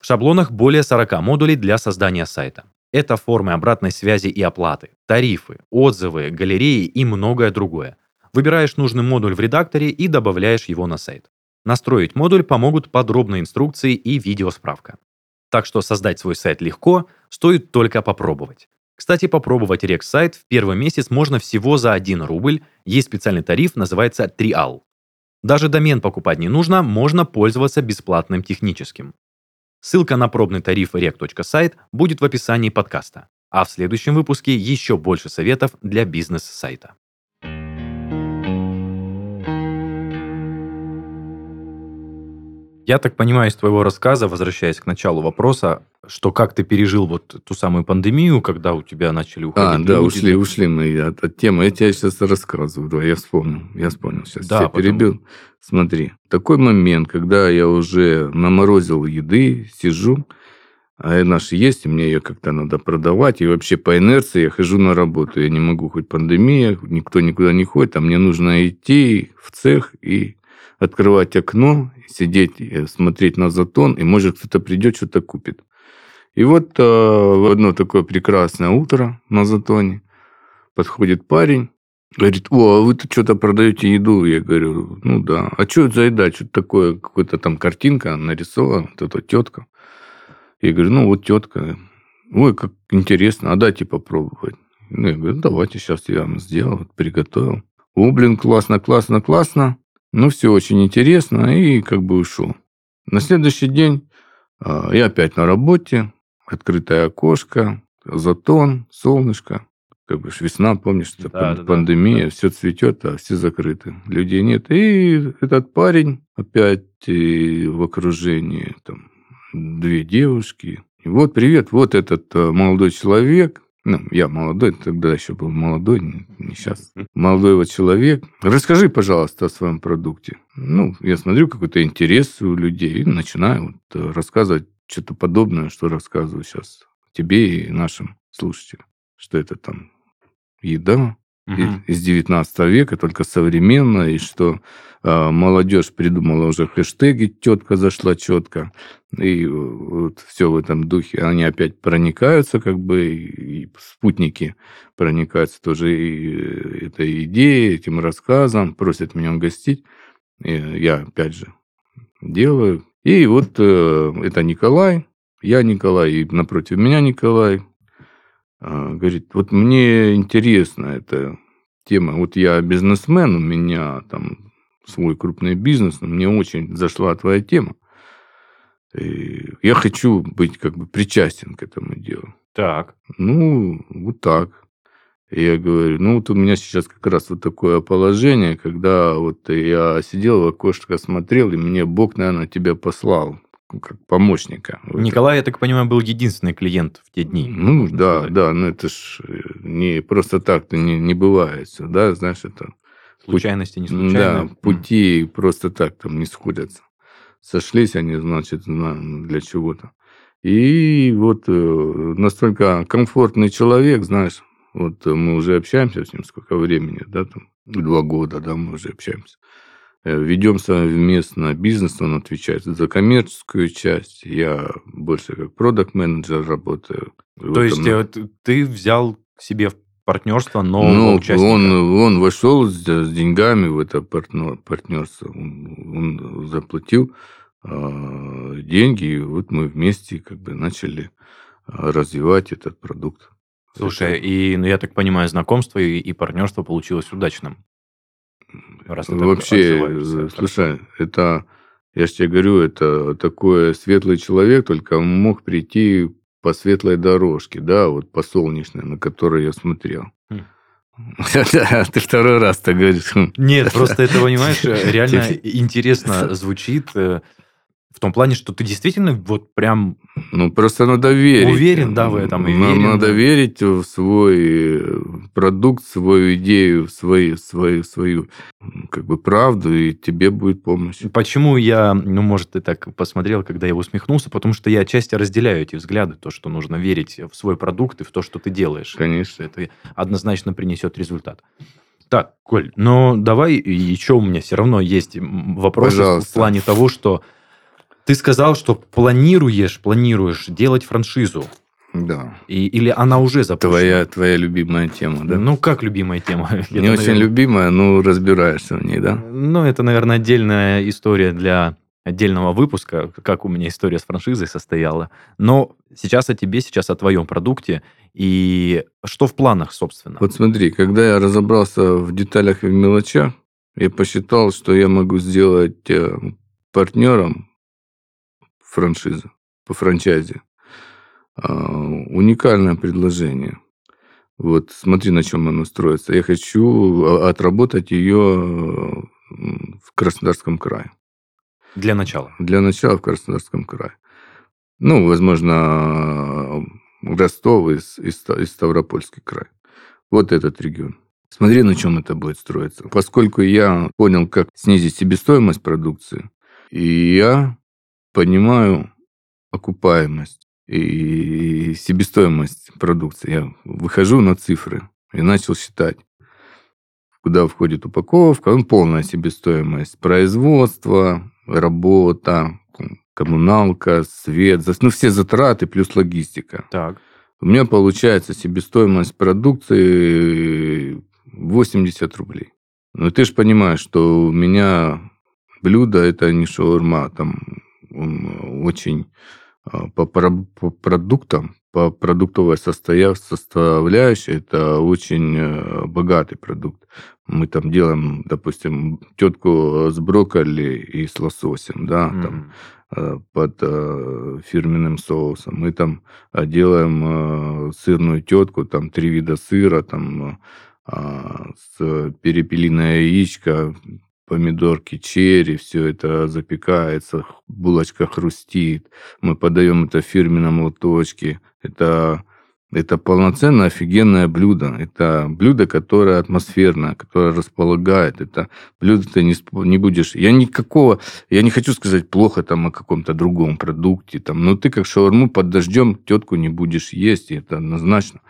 В шаблонах более 40 модулей для создания сайта. Это формы обратной связи и оплаты, тарифы, отзывы, галереи и многое другое. Выбираешь нужный модуль в редакторе и добавляешь его на сайт. Настроить модуль помогут подробные инструкции и видеосправка. Так что создать свой сайт легко, стоит только попробовать. Кстати, попробовать Rex-сайт в первый месяц можно всего за 1 рубль, есть специальный тариф, называется Триал. Даже домен покупать не нужно, можно пользоваться бесплатным техническим. Ссылка на пробный тариф rec.site будет в описании подкаста. А в следующем выпуске еще больше советов для бизнес-сайта. Я так понимаю из твоего рассказа, возвращаясь к началу вопроса, что как ты пережил вот ту самую пандемию, когда у тебя начали уходить А, люди. да, ушли, ушли мы от, от темы. Я тебе сейчас рассказываю. Да, я вспомнил. Я вспомнил сейчас. Да, я потом- перебил. Смотри, такой момент, когда я уже наморозил еды, сижу, а наша есть, и мне ее как-то надо продавать, и вообще по инерции я хожу на работу. Я не могу, хоть пандемия, никто никуда не ходит, а мне нужно идти в цех и открывать окно, сидеть, смотреть на затон, и может кто-то придет, что-то купит. И вот э, в одно такое прекрасное утро на затоне подходит парень, говорит, о, а вы тут что-то продаете еду? Я говорю, ну да. А что это за еда? Что-то такое, какая-то там картинка нарисована, вот эта тетка. Я говорю, ну вот тетка. Ой, как интересно, а дайте попробовать. Ну, я говорю, давайте, сейчас я вам сделал, приготовил. О, блин, классно, классно, классно. Ну, все очень интересно, и как бы ушел. На следующий день а, я опять на работе, открытое окошко, затон, солнышко. Как бы весна, помнишь, это Да, пан- да, пандемия, да. все цветет, а все закрыты. Людей нет. И этот парень опять в окружении, там, две девушки. И вот, привет, вот этот э, молодой человек, ну, я молодой, тогда еще был молодой, не, сейчас. Молодой вот человек. Расскажи, пожалуйста, о своем продукте. Ну, я смотрю, какой-то интерес у людей, и начинаю вот э, рассказывать что-то подобное, что рассказываю сейчас тебе и нашим слушателям. Что это там еда, Мгм. из 19 века, только современная, и что э, молодежь придумала уже хэштеги «тетка зашла четко», и э, вот все в этом духе. Они опять проникаются, как бы, и, спутники проникаются тоже э, этой идеей, этим рассказом, просят меня угостить. И я, опять же, делаю. И вот э, это Николай, я Николай, и напротив меня Николай, говорит, вот мне интересна эта тема. Вот я бизнесмен, у меня там свой крупный бизнес, но мне очень зашла твоя тема. И я хочу быть как бы причастен к этому делу. Так. Ну, вот так. И я говорю, ну вот у меня сейчас как раз вот такое положение, когда вот я сидел в окошко, смотрел, и мне Бог, наверное, тебя послал как помощника. Николай, я так понимаю, был единственный клиент в те дни. Ну, да, сказать. да, но это ж э, не просто так-то не, не бывает да, знаешь, это... Случайности, не Да, случайно. пути просто так там не сходятся. Сошлись они, значит, на- для чего-то. И вот э, настолько комфортный человек, знаешь, вот мы уже общаемся с ним сколько времени, да, там, два года, да, мы уже общаемся. Э, Ведем совместно бизнес, он отвечает за коммерческую часть, я больше как продакт-менеджер работаю. То Вот есть он- э, ты взял к себе в партнерство нового ну, участника. он, он вошел с, с деньгами в это партнер- партнерство. Он, он заплатил а, деньги, и вот мы вместе как бы начали а, развивать этот продукт. Слушай, и, ну, я так понимаю, знакомство и, и партнерство получилось удачным. Раз Вообще, э, слушай, это, я же тебе говорю, это такой светлый человек, только он мог прийти по светлой дорожке, да, вот по солнечной, на которой я смотрел. Хм. Ты второй раз так говоришь. Нет, просто это, понимаешь, реально интересно звучит. В том плане, что ты действительно вот прям... Ну, просто надо верить. Уверен, да, в этом. И Нам верен, надо да. верить в свой э, продукт, в свою идею, в свою, свою, свою как бы правду, и тебе будет помощь. Почему я, ну, может, ты так посмотрел, когда я усмехнулся, потому что я отчасти разделяю эти взгляды, то, что нужно верить в свой продукт и в то, что ты делаешь. Конечно. Это однозначно принесет результат. Так, Коль, ну давай еще у меня все равно есть вопросы Пожалуйста. в плане того, что ты сказал, что планируешь, планируешь делать франшизу, Да. и, или она уже запущена? Твоя, твоя любимая тема, да? Ну, как любимая тема? Не Это, очень наверное, любимая, но разбираешься в ней, да? Ну, это, наверное, отдельная история для отдельного выпуска, как у меня история с франшизой состояла. Но сейчас о тебе, сейчас о твоем продукте. И что в планах, собственно? Вот смотри, когда я разобрался в деталях и в мелочах, я посчитал, что я могу сделать э, партнером франшизы по франчайзе. А, Уникальное предложение. Вот смотри, на чем оно строится. Я хочу а, отработать ее в Краснодарском крае. Для начала. Для начала в Краснодарском крае. Ну, возможно, Ростов и, и и Ставропольский край. Вот этот регион. Смотри, на чем это будет строиться. Поскольку я понял, как снизить себестоимость продукции, и я понимаю окупаемость и себестоимость продукции. Я выхожу на цифры и начал считать, куда входит упаковка, ну, полная себестоимость производства, работа, коммуналка, свет, ну, все затраты плюс логистика. Так. У меня получается себестоимость продукции 80 рублей. Но ты же понимаешь, что у меня блюдо это не шаурма, там очень а, по, по продуктам, по продуктовой составляющей, это очень э, богатый продукт. Мы там делаем, допустим, тетку с брокколи и с лососем, да, там Мгм. э, под э, фирменным соусом. Мы там делаем сырную тетку, там три вида сыра, там а, с перепелиное яичко, помидорки, черри, все это запекается, булочка хрустит. Мы подаем это в фирменном лоточке. Это, это полноценное офигенное блюдо. Это блюдо, которое атмосферное, которое располагает. Это блюдо ты не, не будешь... Я никакого... Я не хочу сказать плохо там о каком-то другом продукте. Там, но ты как шаурму под дождем тетку не будешь есть, и это однозначно.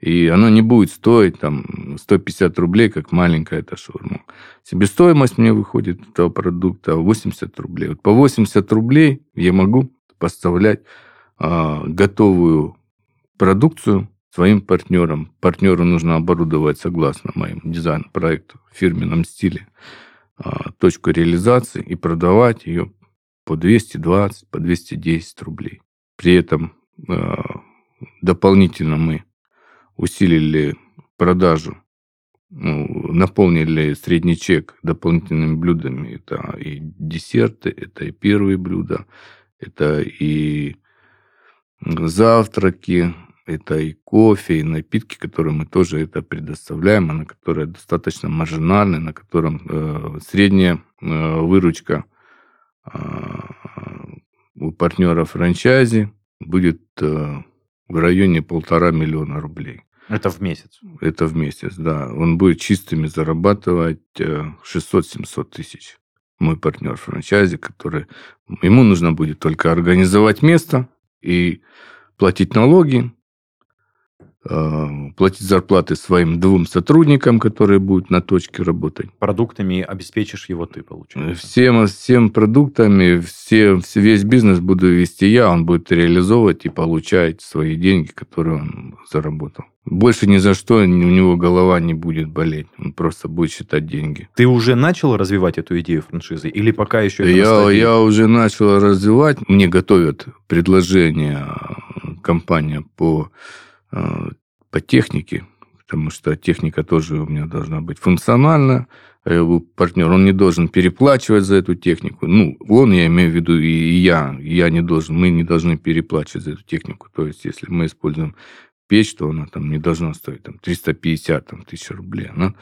И оно не будет стоить там 150 рублей, как маленькая эта шаурма. Себестоимость мне выходит этого продукта 80 рублей. Вот по 80 рублей я могу поставлять а, готовую продукцию своим партнерам. Партнеру нужно оборудовать, согласно моим дизайн-проекту, в фирменном стиле, а, точку реализации и продавать ее по 220, по 210 рублей. При этом а, дополнительно мы усилили продажу, ну, наполнили средний чек дополнительными блюдами. Это и десерты, это и первые блюда, это и завтраки, это и кофе, и напитки, которые мы тоже это предоставляем, а на которые достаточно маржинальны, на котором э, средняя э, выручка э, у партнера франчайзи будет э, в районе полтора миллиона рублей. Это в месяц. Это в месяц, да. Он будет чистыми зарабатывать э, 600-700 тысяч. Мой партнер франчайзи, который... Ему нужно будет только организовать место и платить налоги, э, платить зарплаты своим двум сотрудникам, которые будут на точке работать. Продуктами обеспечишь его ты, получается. Всем, всем продуктами, все, все- весь бизнес буду вести я, он будет реализовывать и получать свои деньги, которые он заработал. Больше ни за что у него голова не будет болеть, он просто будет считать деньги. Ты уже начал развивать эту идею франшизы? Или пока еще Я, я уже начал развивать, мне готовят предложение э, компания по, э, по технике, потому что техника тоже у меня должна быть функциональна. Э, у Партнер, он не должен переплачивать за эту технику. Ну, он, я имею в виду, и я. Я не должен, мы не должны переплачивать за эту технику. То есть, если мы используем печь, то она там не должна стоить там, 350 там, тысяч рублей. Она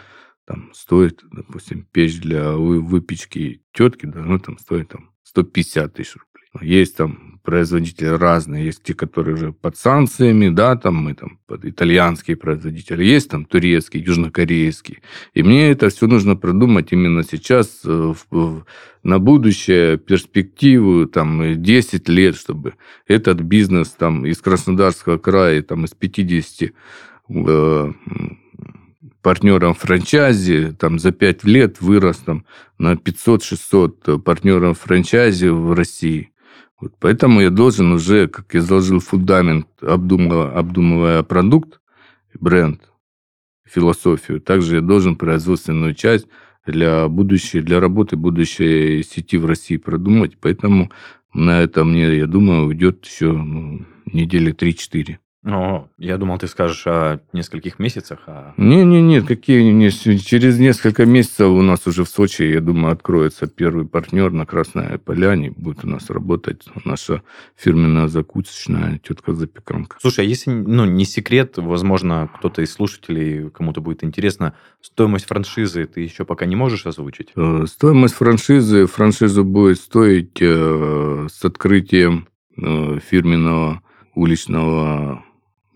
там стоит, допустим, печь для вы- выпечки тетки должна там стоить там 150 тысяч рублей. Есть там производители разные, есть те, которые уже под санкциями, да, там мы там под итальянские производители, есть там турецкие, южнокорейские. И мне это все нужно продумать именно сейчас, э, в, в, на будущее, перспективу, там, 10 лет, чтобы этот бизнес там из Краснодарского края, там, из 50 э, партнерам франчайзи, там за 5 лет вырос там, на 500-600 партнеров франчайзи в России. Вот поэтому я должен уже, как я заложил фундамент, обдумывая, обдумывая продукт, бренд, философию, также я должен производственную часть для будущей, для работы будущей сети в России продумать. Поэтому на это мне, я думаю, уйдет еще ну, недели 3-4. О, я думал, ты скажешь о нескольких месяцах. А... Не-не-не, какие не через несколько месяцев у нас уже в Сочи, я думаю, откроется первый партнер на Красной Поляне. Будет у нас работать наша фирменная закусочная тетка запеканка. Слушай, а если ну, не секрет, возможно, кто-то из слушателей, кому-то будет интересно, стоимость франшизы ты еще пока не можешь озвучить? Э, стоимость франшизы, франшиза будет стоить э, с открытием э, фирменного уличного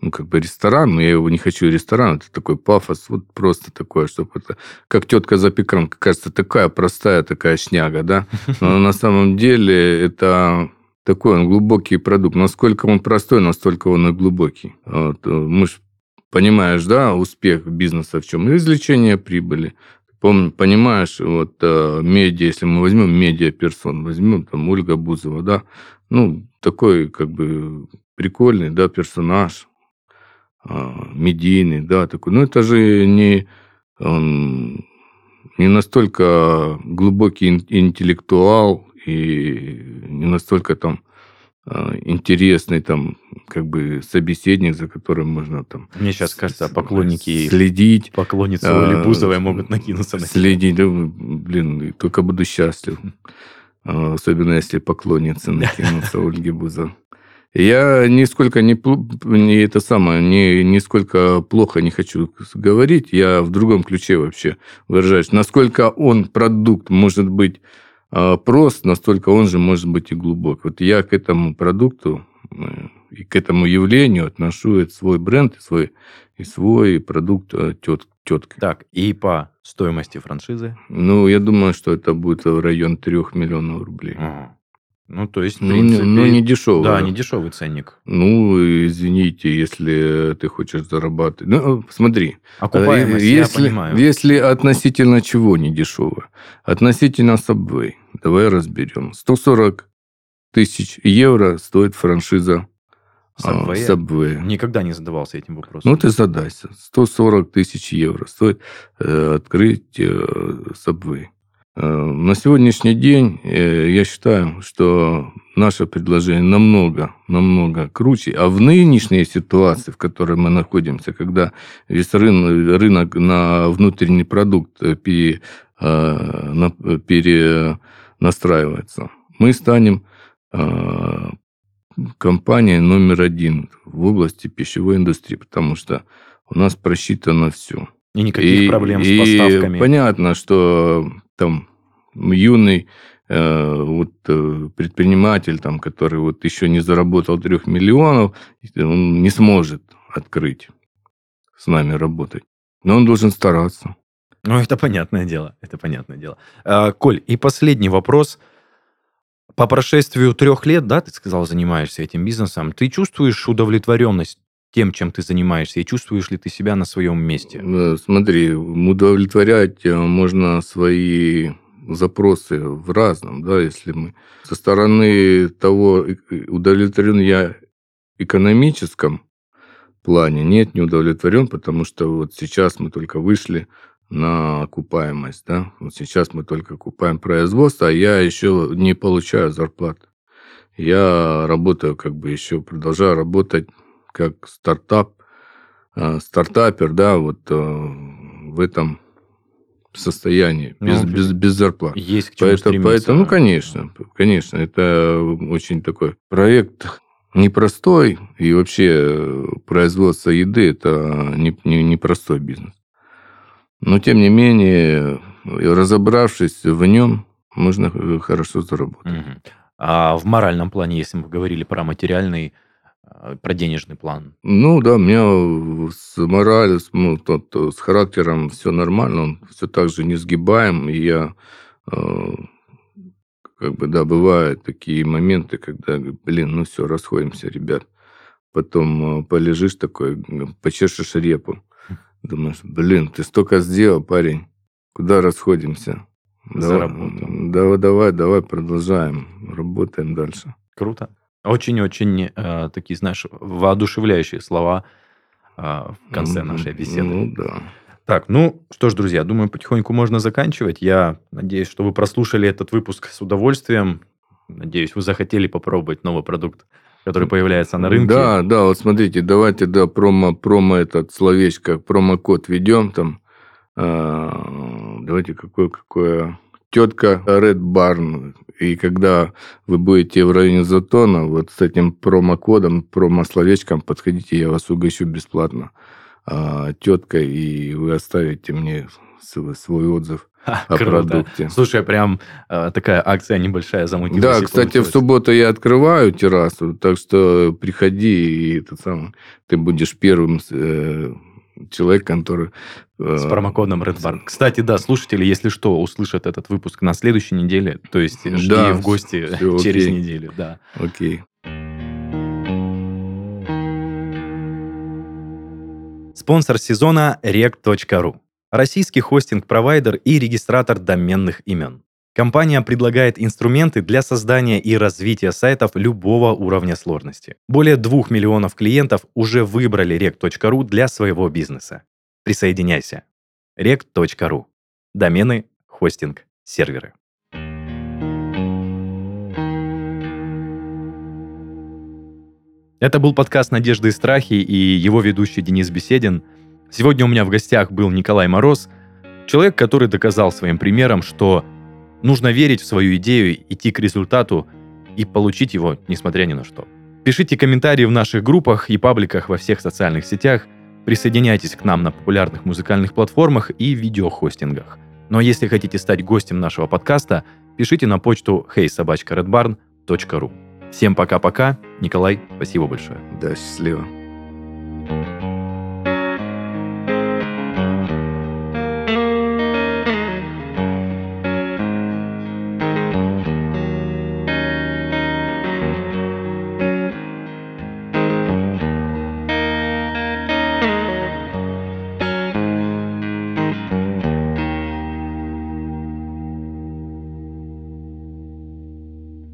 ну, как бы ресторан, но я его не хочу ресторан, это такой пафос, вот просто такое, чтобы это, как тетка запеканка, кажется, такая простая такая шняга, да, но на самом деле это такой он глубокий продукт. Насколько он простой, настолько он и глубокий. Вот. Мы ж понимаешь, да, успех бизнеса в чем? Извлечение прибыли. Пом, понимаешь, вот э, медиа, если мы возьмем медиа персон, возьмем там Ольга Бузова, да, ну, такой как бы прикольный, да, персонаж, медийный, да, такой. Но это же не, он не настолько глубокий интеллектуал и не настолько там а, интересный там как бы собеседник, за которым можно там... Мне сейчас кажется, поклонники... Следить. Поклонницы Оли Бузовой могут накинуться на Следить, да, блин, только буду счастлив. А, особенно если поклонницы накинутся Ольги Бузовой. Я нисколько не, не это самое, не, нисколько плохо не хочу говорить. Я в другом ключе вообще выражаюсь. Насколько он, продукт, может быть э, прост, настолько он же может быть и глубок. Вот я к этому продукту э, и к этому явлению отношу свой бренд и свой, и свой продукт э, тет, тетка. Так, и по стоимости франшизы? Ну, я думаю, что это будет в район 3 миллионов рублей. Ага. Ну, то есть, ну, принципе, ну, не дешевый. Да, не дешевый ценник. Ну, извините, если ты хочешь зарабатывать. Ну, смотри. Окупаемость, если, я понимаю. Если относительно чего не дешево? Относительно Subway. Давай разберем. 140 тысяч евро стоит франшиза Subway? Subway. Никогда не задавался этим вопросом. Ну, ты задайся. 140 тысяч евро стоит э, открыть э, Subway. Э, на сегодняшний день э, я считаю, что наше предложение намного, намного круче. А в нынешней ситуации, в которой мы находимся, когда весь рынок, рынок на внутренний продукт э, пере, перенастраивается, мы станем компанией номер один в области пищевой индустрии, потому что у нас просчитано все. И никаких и, проблем с поставками. И понятно, что там юный э, вот э, предприниматель, там, который вот еще не заработал трех миллионов, он не сможет открыть с нами работать. Но он должен стараться. Ну, это понятное дело. Это понятное дело. А, Коль, и последний вопрос. По прошествию трех лет, да, ты сказал, занимаешься этим бизнесом, ты чувствуешь удовлетворенность тем, чем ты занимаешься, и чувствуешь ли ты себя на своем месте? Э, смотри, удовлетворять можно свои запросы в разном, да, если мы со стороны того, удовлетворен я экономическом плане, нет, не удовлетворен, потому что вот сейчас мы только вышли на окупаемость, да, вот сейчас мы только окупаем производство, а я еще не получаю зарплаты. Я работаю как бы еще, продолжаю работать как стартап, э, стартапер, да, вот э, в этом состоянии, без, ну, без, без зарплат. Есть к чему поэтому, поэтому, ну, конечно, конечно, это очень такой проект непростой, и вообще производство еды – это непростой не, не простой бизнес. Но, тем не менее, разобравшись в нем, можно хорошо заработать. Угу. А в моральном плане, если мы говорили про материальный, а, про денежный план? Ну да, у меня с моралью, с, ну, то, то, с характером все нормально, он все так же не сгибаем, и я э, как бы, да, бывают такие моменты, когда, блин, ну все, расходимся, ребят. Потом э, полежишь такой, почешешь репу. Думаешь, блин, ты столько сделал, парень. Куда расходимся? Давай, давай, давай, давай, продолжаем, работаем дальше. Круто. Очень-очень э, такие, знаешь, воодушевляющие слова э, в конце нашей беседы. Ну да. Так, ну что ж, друзья, думаю, потихоньку можно заканчивать. Я надеюсь, что вы прослушали этот выпуск с удовольствием. Надеюсь, вы захотели попробовать новый продукт, который появляется на рынке. Да, да, вот смотрите, давайте, да, промо, промо этот словечко, промокод ведем там. А, давайте какое, какое тетка Red Barn. И когда вы будете в районе Затона, вот с этим промокодом, промословечком подходите, я вас угощу бесплатно а, тетка, и вы оставите мне свой отзыв а, о круто. продукте. Слушай, прям э, такая акция небольшая замутилась. Да, кстати, получилось. в субботу я открываю террасу, так что приходи, и этот сам, ты будешь первым э, человеком, который... Э, С промокодом Red Bar. Кстати, да, слушатели, если что, услышат этот выпуск на следующей неделе, то есть жди да, в гости через окей. неделю. Да. Окей. Спонсор сезона reg.ru. Российский хостинг-провайдер и регистратор доменных имен. Компания предлагает инструменты для создания и развития сайтов любого уровня сложности. Более 2 миллионов клиентов уже выбрали reg.ru для своего бизнеса. Присоединяйся. reg.ru. Домены, хостинг, серверы. Это был подкаст «Надежды и страхи» и его ведущий Денис Беседин. Сегодня у меня в гостях был Николай Мороз, человек, который доказал своим примером, что нужно верить в свою идею, идти к результату и получить его, несмотря ни на что. Пишите комментарии в наших группах и пабликах во всех социальных сетях, присоединяйтесь к нам на популярных музыкальных платформах и видеохостингах. А если хотите стать гостем нашего подкаста, пишите на почту heysobachkaredbarn.ru. Всем пока-пока. Николай, спасибо большое. Да, счастливо.